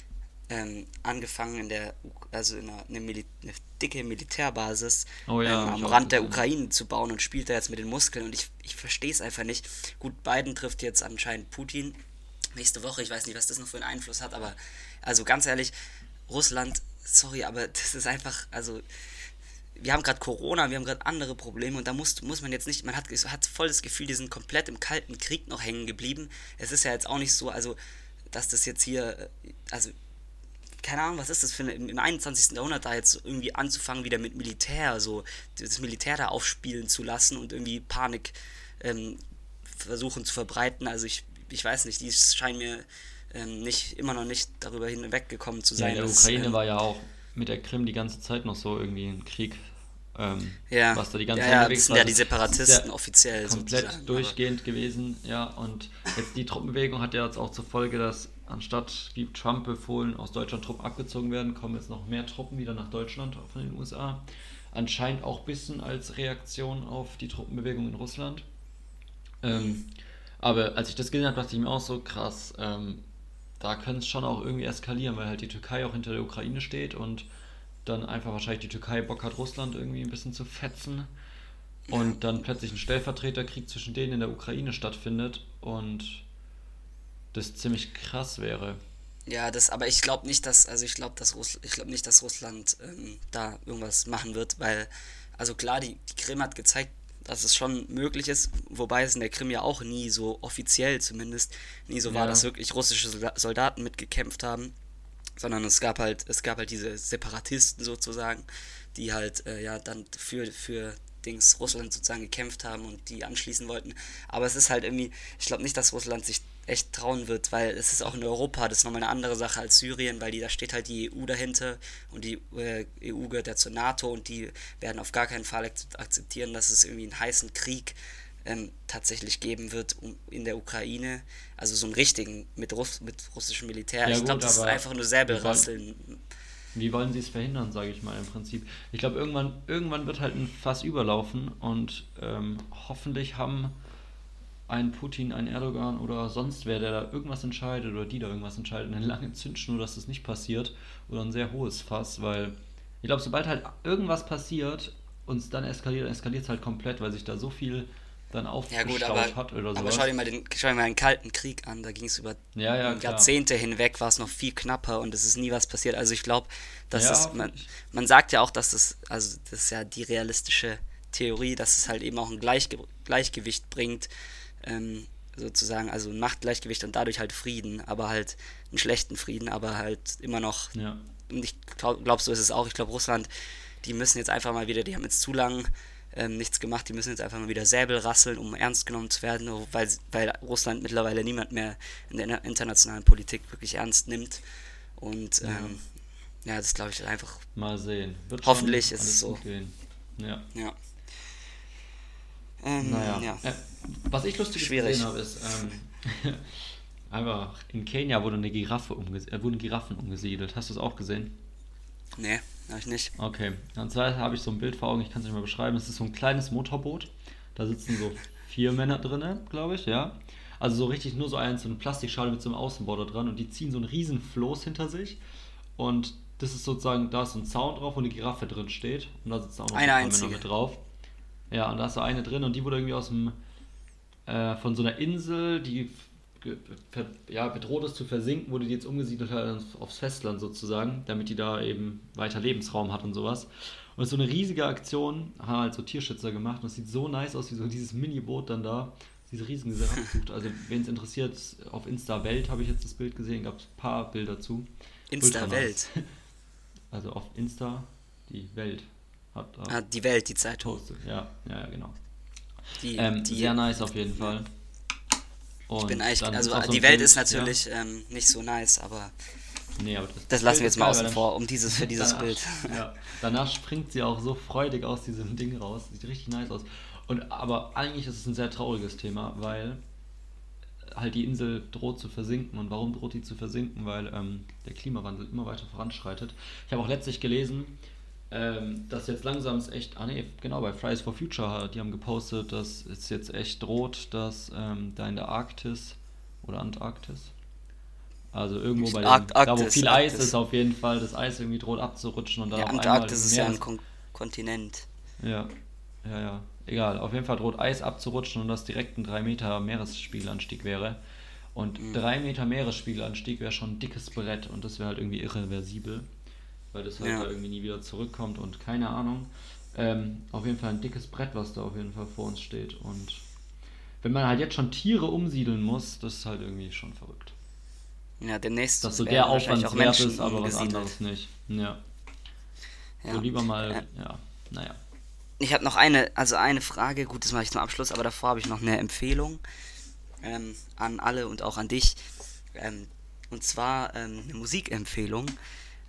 ähm, angefangen in der, also in einer, eine, Mili eine dicke Militärbasis Oh ja, ähm, am Rand der. Ukraine zu bauen und spielt da jetzt mit den Muskeln und ich, ich verstehe es einfach nicht. Gut, Biden trifft jetzt anscheinend Putin nächste Woche, ich weiß nicht, was das noch für einen Einfluss hat, aber also ganz ehrlich, Russland sorry, aber das ist einfach, also wir haben gerade Corona, wir haben gerade andere Probleme und da muss, muss man jetzt nicht, man hat, hat voll das Gefühl, die sind komplett im Kalten Krieg noch hängen geblieben. Es ist ja jetzt auch nicht so, also, dass das jetzt hier, also, keine Ahnung, was ist das für eine, im 21. Jahrhundert da jetzt irgendwie anzufangen, wieder mit Militär, so das Militär da aufspielen zu lassen und irgendwie Panik ähm, versuchen zu verbreiten. Also ich, ich weiß nicht, die scheinen mir ähm, nicht, immer noch nicht darüber hinweggekommen zu sein. Ja, der Ukraine ähm, war ja auch mit der Krim die ganze Zeit noch so irgendwie ein Krieg. Ähm, ja, was da die ganze ja, Zeit ja, das sind ja die Separatisten offiziell komplett sozusagen, durchgehend gewesen, ja, und jetzt die Truppenbewegung hat ja jetzt auch zur Folge, dass anstatt wie Trump befohlen, aus Deutschland Truppen abgezogen werden, kommen jetzt noch mehr Truppen wieder nach Deutschland von den USA. Anscheinend auch ein bisschen als Reaktion auf die Truppenbewegung in Russland. Ähm, aber als ich das gesehen habe, dachte ich mir auch so krass, ähm, da könnte es schon auch irgendwie eskalieren, weil halt die Türkei auch hinter der Ukraine steht und dann einfach wahrscheinlich die Türkei Bock hat, Russland irgendwie ein bisschen zu fetzen und dann plötzlich ein Stellvertreterkrieg zwischen denen in der Ukraine stattfindet und das ziemlich krass wäre. Ja, das, aber ich glaube nicht, dass, also ich glaube, dass Russ, ich glaube nicht, dass Russland ähm, da irgendwas machen wird, weil, also klar, die, die Krim hat gezeigt, dass es schon möglich ist, wobei es in der Krim ja auch nie so offiziell zumindest nie so ja. war, dass wirklich russische Soldaten mitgekämpft haben, sondern es gab halt es gab halt diese Separatisten sozusagen, die halt äh, ja dann für für Dings Russland sozusagen gekämpft haben und die anschließen wollten, aber es ist halt irgendwie, ich glaube nicht, dass Russland sich echt trauen wird, weil es ist auch in Europa, das ist nochmal eine andere Sache als Syrien, weil die, da steht halt die EU dahinter und die äh, EU gehört ja zur NATO und die werden auf gar keinen Fall akzeptieren, dass es irgendwie einen heißen Krieg ähm, tatsächlich geben wird um, in der Ukraine. Also so einen richtigen mit, Russ, mit russischem Militär. Ja, ich glaube, das ist einfach nur Säbelrasseln. Wie wollen sie es verhindern, sage ich mal im Prinzip. Ich glaube, irgendwann, irgendwann wird halt ein Fass überlaufen und ähm, hoffentlich haben ein Putin, ein Erdogan oder sonst wer, der da irgendwas entscheidet oder die da irgendwas entscheidet, eine lange Zündschnur, dass das nicht passiert oder ein sehr hohes Fass, weil ich glaube, sobald halt irgendwas passiert und es dann eskaliert, eskaliert es halt komplett, weil sich da so viel dann aufgestaut ja, gut, hat oder so. Aber schau dir, mal den, schau dir mal den Kalten Krieg an, da ging es über ja, ja, Jahrzehnte hinweg, war es noch viel knapper und es ist nie was passiert. Also ich glaube, dass ja, es, man, man sagt ja auch, dass das, also das ist ja die realistische Theorie, dass es halt eben auch ein Gleichge Gleichgewicht bringt ähm, sozusagen, also ein Machtgleichgewicht und dadurch halt Frieden, aber halt einen schlechten Frieden, aber halt immer noch. Ja. Und ich glaube, glaub, so ist es auch. Ich glaube, Russland, die müssen jetzt einfach mal wieder, die haben jetzt zu lang ähm, nichts gemacht, die müssen jetzt einfach mal wieder Säbel rasseln, um ernst genommen zu werden, weil, weil Russland mittlerweile niemand mehr in der internationalen Politik wirklich ernst nimmt. Und ja, ähm, ja das glaube ich einfach. Mal sehen. Wird hoffentlich ist es so. Ja. ja. Ähm, naja. Ja. Äh, was ich lustig Schwierig. gesehen habe, ist, ähm, *laughs* einfach in Kenia wurde eine Giraffe äh, wurden Giraffen umgesiedelt. Hast du es auch gesehen? Nee, habe ich nicht. Okay. Und zwar habe ich so ein Bild vor Augen, ich kann es nicht mal beschreiben. Es ist so ein kleines Motorboot. Da sitzen so vier Männer drin, glaube ich, ja. Also so richtig nur so eins, so eine Plastikschale mit so einem Außenborder dran und die ziehen so einen riesen Floß hinter sich. Und das ist sozusagen, da ist so ein Zaun drauf, wo eine Giraffe drin steht. Und da sitzen auch noch eine ein paar Männer mit drauf. Ja, und da ist so eine drin und die wurde irgendwie aus dem, äh, von so einer Insel, die ja, bedroht ist zu versinken, wurde die jetzt umgesiedelt halt aufs Festland sozusagen, damit die da eben weiter Lebensraum hat und sowas. Und so eine riesige Aktion haben halt so Tierschützer gemacht und es sieht so nice aus, wie so dieses Mini-Boot dann da diese riesigen Sachen *laughs* sucht. Also, wen es interessiert, auf Insta Welt habe ich jetzt das Bild gesehen, gab es ein paar Bilder zu. Insta Welt? *laughs* Also auf Insta die Welt. Hat, ah, die Welt, die Zeitung. Ja, ja, genau. Die, ähm, die, sehr nice auf jeden Fall. Und ich bin eigentlich, also so die Welt Bild, ist natürlich ja. ähm, nicht so nice, aber, nee, aber das, das lassen wir jetzt mal außen vor, um dieses, für *laughs* dieses danach, Bild. *laughs* Ja, danach springt sie auch so freudig aus diesem Ding raus. Sieht richtig nice aus. Und, aber eigentlich ist es ein sehr trauriges Thema, weil halt die Insel droht zu versinken. Und warum droht die zu versinken? Weil ähm, der Klimawandel immer weiter voranschreitet. Ich habe auch letztlich gelesen, ähm, dass jetzt langsam ist echt, ah ne, genau, bei Fridays for Future, die haben gepostet, dass es jetzt echt droht, dass ähm, da in der Arktis oder Antarktis, also irgendwo bei den, da wo viel Eis ist auf jeden Fall, das Eis irgendwie droht abzurutschen und dann ja, auf Antarktis ist ja ein Kon Kontinent. Ja, ja, ja, egal, auf jeden Fall droht Eis abzurutschen und das direkt ein 3 Meter Meeresspiegelanstieg wäre. Und 3 mhm. Meter Meeresspiegelanstieg wäre schon ein dickes Brett und das wäre halt irgendwie irreversibel. Weil das halt Ja. da irgendwie nie wieder zurückkommt und keine Ahnung. Ähm, auf jeden Fall ein dickes Brett, was da auf jeden Fall vor uns steht. Und wenn man halt jetzt schon Tiere umsiedeln muss, das ist halt irgendwie schon verrückt. Ja, demnächst Dass so der Aufwand auch wert ist, aber was anderes nicht. Ja. Ja. So lieber mal, Äh, ja, naja. Ich habe noch eine, also eine Frage, gut, das mache ich zum Abschluss, aber davor habe ich noch eine Empfehlung ähm, an alle und auch an dich. Ähm, und zwar ähm, eine Musikempfehlung.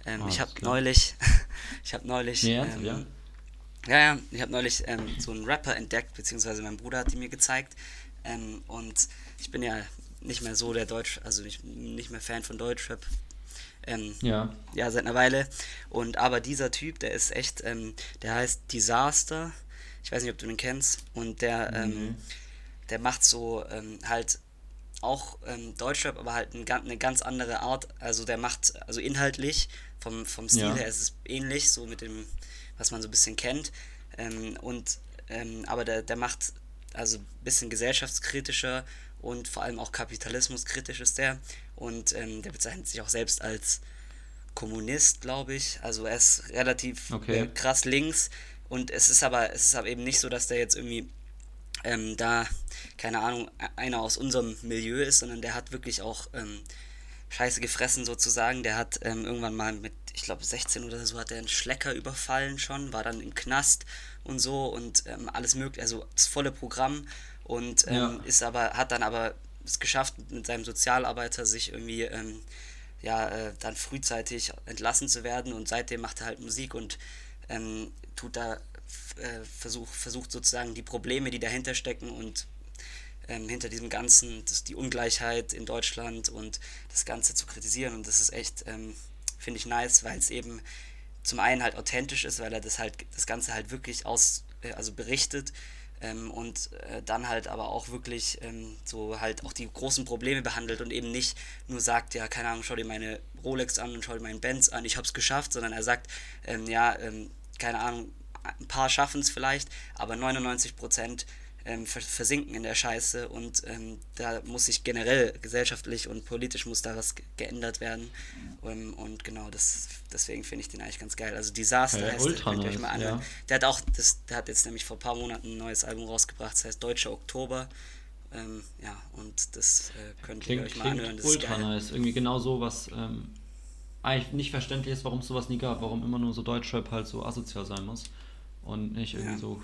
Ähm, Ah, ich habe neulich, *laughs* ich habe neulich, ernsthaft, ähm, ja? ja, ja, ich habe neulich ähm, so einen Rapper entdeckt, beziehungsweise mein Bruder hat die mir gezeigt. Ähm, und ich bin ja nicht mehr so der Deutsch, also ich bin nicht mehr Fan von Deutschrap. Ähm, Ja. ja, seit einer Weile. Und aber dieser Typ, der ist echt, ähm, der heißt Disaster. Ich weiß nicht, ob du den kennst. Und der, ähm, der macht so halt auch ähm, Deutschrap, aber halt ein, eine ganz andere Art. Also der macht, also inhaltlich, vom, vom Stil Ja. her ist es ähnlich, so mit dem, was man so ein bisschen kennt. Ähm, und ähm, aber der, der macht also ein bisschen gesellschaftskritischer und vor allem auch kapitalismuskritisch ist der. Und ähm, der bezeichnet sich auch selbst als Kommunist, glaube ich. Also er ist relativ Okay. äh, krass links. Und es ist aber, es ist aber eben nicht so, dass der jetzt irgendwie ähm, da, keine Ahnung, e- einer aus unserem Milieu ist, sondern der hat wirklich auch ähm, Scheiße gefressen sozusagen. Der hat ähm, irgendwann mal mit, ich glaube 16 oder so, hat er einen Schlecker überfallen schon, war dann im Knast und so und ähm, alles mögliche, also das volle Programm und ähm, Ja. ist aber, hat dann aber es geschafft, mit seinem Sozialarbeiter sich irgendwie ähm, ja, äh, dann frühzeitig entlassen zu werden und seitdem macht er halt Musik und ähm, tut da äh, versuch, versucht sozusagen die Probleme, die dahinter stecken und ähm, hinter diesem Ganzen, das, die Ungleichheit in Deutschland und das Ganze zu kritisieren. Und das ist echt, ähm, finde ich nice, weil es eben zum einen halt authentisch ist, weil er das halt, das Ganze halt wirklich aus, äh, also berichtet ähm, und äh, dann halt aber auch wirklich ähm, so halt auch die großen Probleme behandelt und eben nicht nur sagt, ja, keine Ahnung, schau dir meine Rolex an und schau dir meinen Benz an, ich hab's geschafft, sondern er sagt, ähm, ja, ähm, keine Ahnung, ein paar schaffen es vielleicht, aber 99 Prozent ähm, vers- versinken in der Scheiße und ähm, da muss sich generell gesellschaftlich und politisch muss da was ge geändert werden ähm, und genau das deswegen finde ich den eigentlich ganz geil. Also Disaster Ja, heißt ultra der, könnt ihr euch mal anhören. ja. Der hat auch das, der hat jetzt nämlich vor ein paar Monaten ein neues Album rausgebracht, das heißt Deutscher Oktober. Ähm, ja, und das äh, könnt ihr Klingt, euch mal anhören. Das ist ultra geil. nice. Irgendwie genau so, was ähm, eigentlich nicht verständlich ist, warum es sowas nie gab. Warum immer nur so Deutschrap halt so asozial sein muss. Und nicht irgendwie Ja. so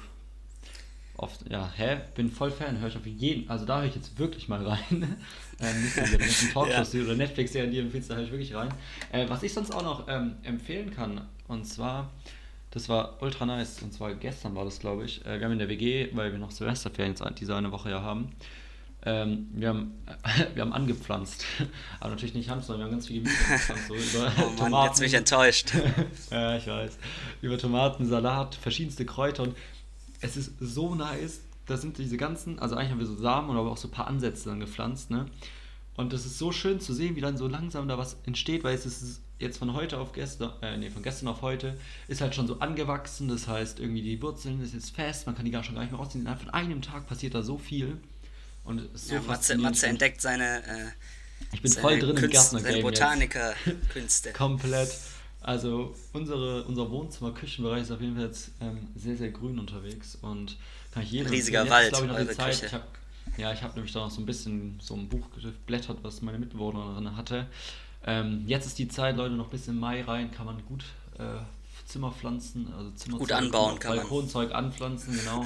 oft, ja, hä? Bin voll Fan, höre ich auf jeden, also da höre ich jetzt wirklich mal rein. *laughs* ähm, nicht ganzen Talkshows Ja. oder Netflix-Serien, die empfiehlst, da höre ich wirklich rein. Äh, was ich sonst auch noch ähm, empfehlen kann, und zwar, das war ultra nice, und zwar gestern war das, glaube ich. Äh, wir haben in der WG, weil wir noch Silvesterferien jetzt diese eine Woche ja haben, ähm, wir, haben, *laughs* wir haben angepflanzt. *laughs* Aber natürlich nicht Hand, sondern wir haben ganz viel Gemüse angepflanzt. So über Oh Mann, jetzt bin ich enttäuscht. ja, ich weiß. Über Tomaten, Salat, verschiedenste Kräuter und es ist so nice. Da sind diese ganzen, also eigentlich haben wir so Samen oder aber auch so ein paar Ansätze dann gepflanzt, ne? Und das ist so schön zu sehen, wie dann so langsam da was entsteht, weil es ist jetzt von heute auf gestern, äh, nee, von gestern auf heute, ist halt schon so angewachsen. Das heißt, irgendwie die Wurzeln ist jetzt fest, man kann die gar schon gar nicht mehr rausziehen. Innerhalb von einem Tag passiert da so viel. Und ist so ja, Matze. Matze entdeckt seine, äh, Ich bin voll drin im Künst- Gärtner-Game seine jetzt. Botaniker-Künste. *laughs* Komplett. Also unsere, unser Wohnzimmer-Küchenbereich ist auf jeden Fall jetzt ähm, sehr, sehr grün unterwegs und kann ich jedem riesiger. Jetzt Wald, glaub ich, noch die eure Zeit. Küche. Ich hab, ja, ich habe nämlich da noch so ein bisschen so ein Buch geblättert, was meine Mitbewohnerin hatte. Ähm, jetzt ist die Zeit, Leute, noch bis im Mai rein, kann man gut äh, Zimmer pflanzen, also Zimmerzeug, Gut anbauen kann man. Balkonzeug anpflanzen, genau.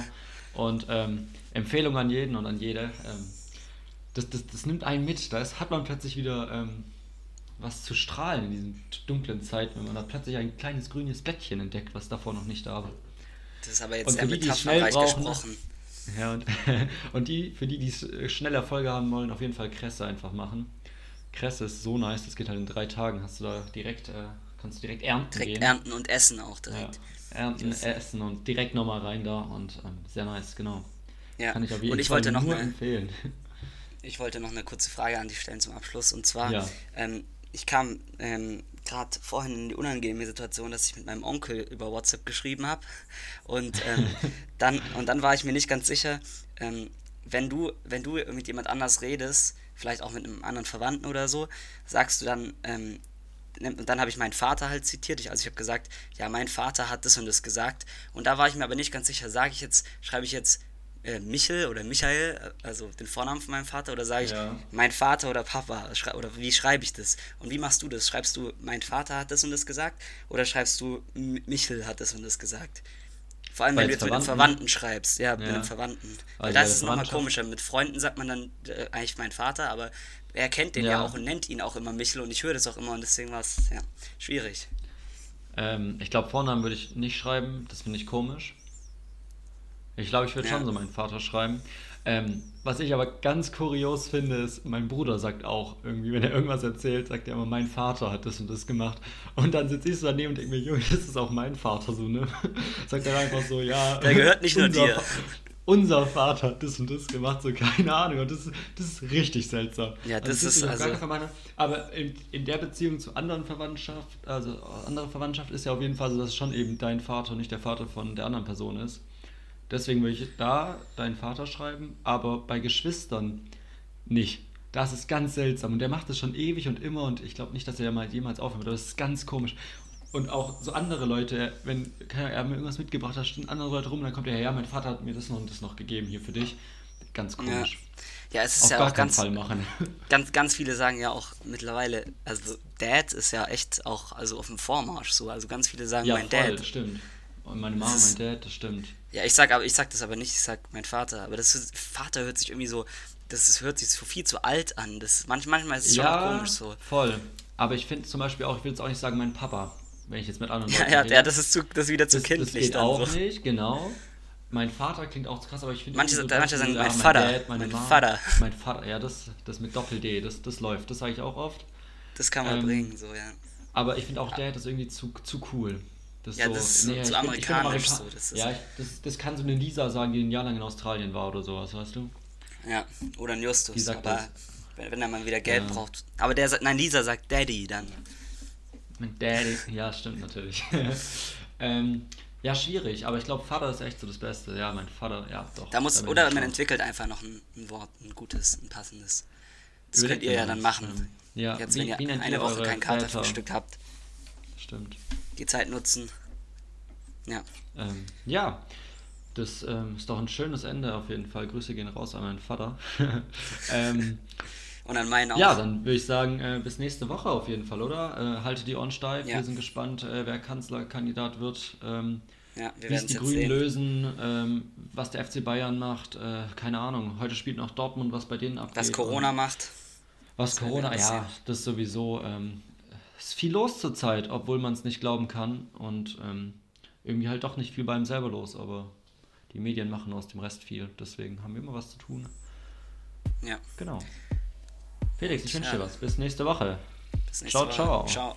Und ähm, Empfehlung an jeden und an jede. Ähm, das, das, das nimmt einen mit. Da ist, hat man plötzlich wieder ähm, was zu strahlen in diesen dunklen Zeiten, wenn man da plötzlich ein kleines grünes Blättchen entdeckt, was davor noch nicht da war. Das ist aber jetzt Und sehr metaphorreich gesprochen. Ja, und, *laughs* und die, für die, die es äh, schnell Erfolge haben wollen, auf jeden Fall Kresse einfach machen. Kresse ist so nice, das geht halt in drei Tagen. Hast du da direkt, äh, kannst du direkt ernten Direkt gehen. ernten und essen auch Ja, direkt. ernten, Das- essen und direkt nochmal rein da und ähm, sehr nice, genau. Ja. Kann ich auf jeden Und ich Fall wollte noch nur eine, empfehlen. *laughs* Ich wollte noch eine kurze Frage an dich stellen zum Abschluss. Und zwar, Ja. ähm, ich kam ähm, gerade vorhin in die unangenehme Situation, dass ich mit meinem Onkel über WhatsApp geschrieben habe. Und, ähm, *laughs* dann, und dann war ich mir nicht ganz sicher, ähm, wenn, du, wenn du mit jemand anders redest, vielleicht auch mit einem anderen Verwandten oder so, sagst du dann, ähm, und dann habe ich meinen Vater halt zitiert. Ich, also ich habe gesagt, ja, mein Vater hat das und das gesagt. Und da war ich mir aber nicht ganz sicher, sage ich jetzt, schreibe ich jetzt äh, Michel oder Michael, also den Vornamen von meinem Vater, oder sage ich ja. mein Vater oder Papa? Oder wie schreibe ich das? Und wie machst du das? Schreibst du, mein Vater hat das und das gesagt? Oder schreibst du, Michel hat das und das gesagt? Vor allem, wenn du jetzt mit einem Verwandten schreibst. Ja, ja. mit einem Verwandten. Weil das ist nochmal komischer. Mit Freunden sagt man dann äh, eigentlich mein Vater, aber er kennt den ja. ja. auch und nennt ihn auch immer Michel und ich höre das auch immer und deswegen war es ja, schwierig. Ähm, ich glaube, Vornamen würde ich nicht schreiben, das finde ich komisch. Ich glaube, ich würde ja. schon so meinen Vater schreiben. Ähm, was ich aber ganz kurios finde, ist, mein Bruder sagt auch irgendwie, wenn er irgendwas erzählt, sagt er immer, mein Vater hat das und das gemacht. Und dann sitze ich so daneben und denke mir, Junge, das ist auch mein Vater so, ne? *laughs* sagt er einfach so, ja. Der gehört nicht nur dir. unser Vater hat das und das gemacht, so keine Ahnung. Und das, ist, das ist richtig seltsam. Ja, also das, also, das ist also... Aber in, in der Beziehung zu anderen Verwandtschaft, also andere Verwandtschaft ist ja auf jeden Fall so, dass es schon eben dein Vater und nicht der Vater von der anderen Person ist. Deswegen würde ich da deinen Vater schreiben, aber bei Geschwistern nicht. Das ist ganz seltsam. Und der macht das schon ewig und immer und ich glaube nicht, dass er mal jemals aufhört. Das ist ganz komisch. Und auch so andere Leute, wenn er mir irgendwas mitgebracht hat, stehen andere Leute rum und dann kommt er her, ja, mein Vater hat mir das noch und das noch gegeben hier für dich. Ganz komisch. Ja, ja es ist Auf ja auch ganz, Fall machen. *laughs* ganz, ganz viele sagen ja auch mittlerweile, also Dad ist ja echt auch also auf dem Vormarsch so. Also ganz viele sagen ja, mein voll, Dad. stimmt. Und meine Mama, mein Dad, das stimmt. Ja, ich sag aber ich sag das aber nicht, ich sag mein Vater. Aber das Vater hört sich irgendwie so, das ist, hört sich so viel zu alt an. Das, manchmal, manchmal ist es schon ja, komisch so. Voll. Aber ich finde zum Beispiel auch, ich will jetzt auch nicht sagen, mein Papa, wenn ich jetzt mit anderen Leuten ja, ja, ja, das ist, zu, das ist wieder zu das, kindlich. Das geht auch so. nicht, genau. Mein Vater klingt auch krass, aber ich finde... Manche, so, manche sagen, mein, Vater. Mein, Dad, mein Mom, Vater. Mein Vater, ja, das, das mit Doppel-D, das, das läuft, das sage ich auch oft. Das kann man ähm, bringen, so, ja. Aber ich finde auch, Dad ist irgendwie zu, zu cool. Das ja, so, das ist nee, zu amerikanisch. Amerika so, das ja, ich, das, das kann so eine Lisa sagen, die ein Jahr lang in Australien war oder sowas, weißt du? Ja, oder ein Justus. Die sagt aber das. Wenn, wenn er mal wieder Geld ja. braucht. Aber der sagt, nein, Lisa sagt Daddy dann. Mit Daddy, ja, stimmt natürlich. *laughs* ähm, ja, schwierig, aber ich glaube, Vater ist echt so das Beste. Ja, mein Vater, ja, doch. Da muss, oder man entwickelt einfach noch ein, ein, Wort, ein gutes, ein passendes. Das Überlegt könnt ihr ja dann machen. Ja, Jetzt, wie, wenn ihr eine Woche kein Katerfrühstück habt. Stimmt die Zeit nutzen. Ja. Ähm, ja, das ähm, ist doch ein schönes Ende auf jeden Fall. Grüße gehen raus an meinen Vater. *laughs* ähm, und an meinen auch. Ja, dann würde ich sagen, äh, bis nächste Woche auf jeden Fall, oder? Äh, halte die Ohren steif. Ja. Wir sind gespannt, äh, wer Kanzlerkandidat wird. Ähm, ja, wie es die Grünen sehen. lösen, ähm, was der FC Bayern macht, äh, keine Ahnung. Heute spielt noch Dortmund, was bei denen abgeht. Was Corona macht. Was Corona, ja, das sowieso. Ähm, ist viel los zurzeit, obwohl man es nicht glauben kann. Und ähm, irgendwie halt doch nicht viel bei ihm selber los, aber die Medien machen aus dem Rest viel. Deswegen haben wir immer was zu tun. Ja. Genau. Felix, ich wünsche dir was. Bis nächste Woche. Bis nächste ciao, Woche. ciao. Ciao.